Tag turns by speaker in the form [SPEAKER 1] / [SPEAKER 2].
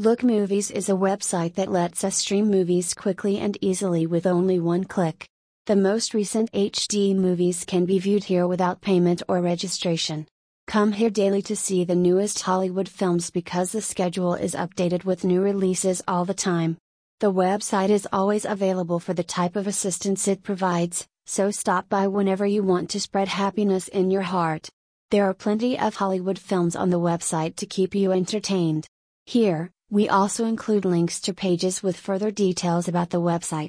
[SPEAKER 1] Look Movies is a website that lets us stream movies quickly and easily with only one click. The most recent HD movies can be viewed here without payment or registration. Come here daily to see the newest Hollywood films because the schedule is updated with new releases all the time. The website is always available for the type of assistance it provides, so stop by whenever you want to spread happiness in your heart. There are plenty of Hollywood films on the website to keep you entertained. Here, we also include links to pages with further details about the website.